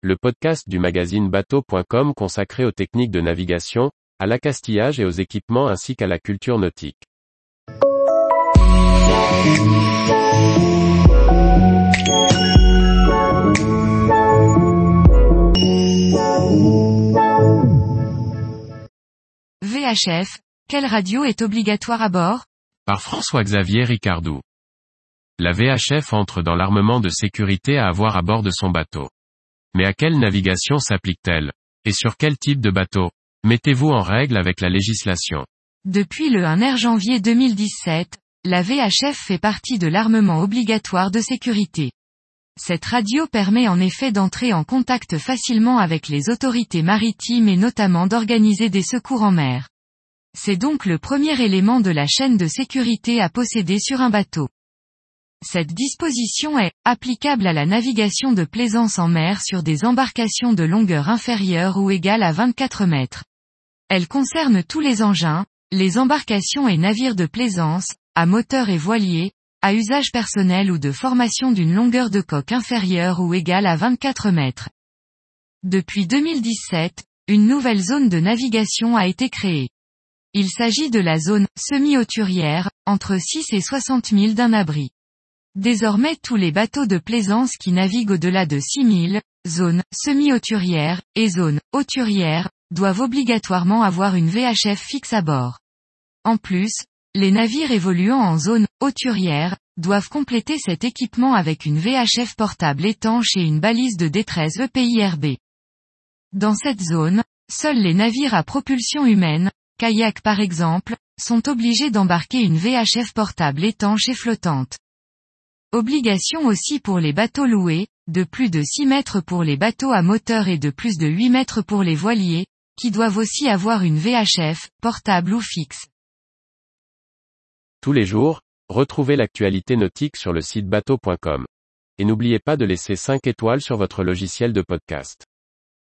le podcast du magazine bateau.com consacré aux techniques de navigation, à l'accastillage et aux équipements ainsi qu'à la culture nautique. VHF, quelle radio est obligatoire à bord? Par François-Xavier Ricardou. La VHF entre dans l'armement de sécurité à avoir à bord de son bateau. Mais à quelle navigation s'applique-t-elle? Et sur quel type de bateau? Mettez-vous en règle avec la législation. Depuis le 1er janvier 2017, la VHF fait partie de l'armement obligatoire de sécurité. Cette radio permet en effet d'entrer en contact facilement avec les autorités maritimes et notamment d'organiser des secours en mer. C'est donc le premier élément de la chaîne de sécurité à posséder sur un bateau. Cette disposition est applicable à la navigation de plaisance en mer sur des embarcations de longueur inférieure ou égale à 24 mètres. Elle concerne tous les engins, les embarcations et navires de plaisance, à moteur et voilier, à usage personnel ou de formation d'une longueur de coque inférieure ou égale à 24 mètres. Depuis 2017, une nouvelle zone de navigation a été créée. Il s'agit de la zone semi-hauturière, entre 6 et 60 000 d'un abri. Désormais tous les bateaux de plaisance qui naviguent au-delà de 6000, zone semi-hauturière, et zone hauturière, doivent obligatoirement avoir une VHF fixe à bord. En plus, les navires évoluant en zone hauturière, doivent compléter cet équipement avec une VHF portable étanche et une balise de détresse EPIRB. Dans cette zone, seuls les navires à propulsion humaine, kayak par exemple, sont obligés d'embarquer une VHF portable étanche et flottante. Obligation aussi pour les bateaux loués, de plus de 6 mètres pour les bateaux à moteur et de plus de 8 mètres pour les voiliers, qui doivent aussi avoir une VHF, portable ou fixe. Tous les jours, retrouvez l'actualité nautique sur le site bateau.com. Et n'oubliez pas de laisser 5 étoiles sur votre logiciel de podcast.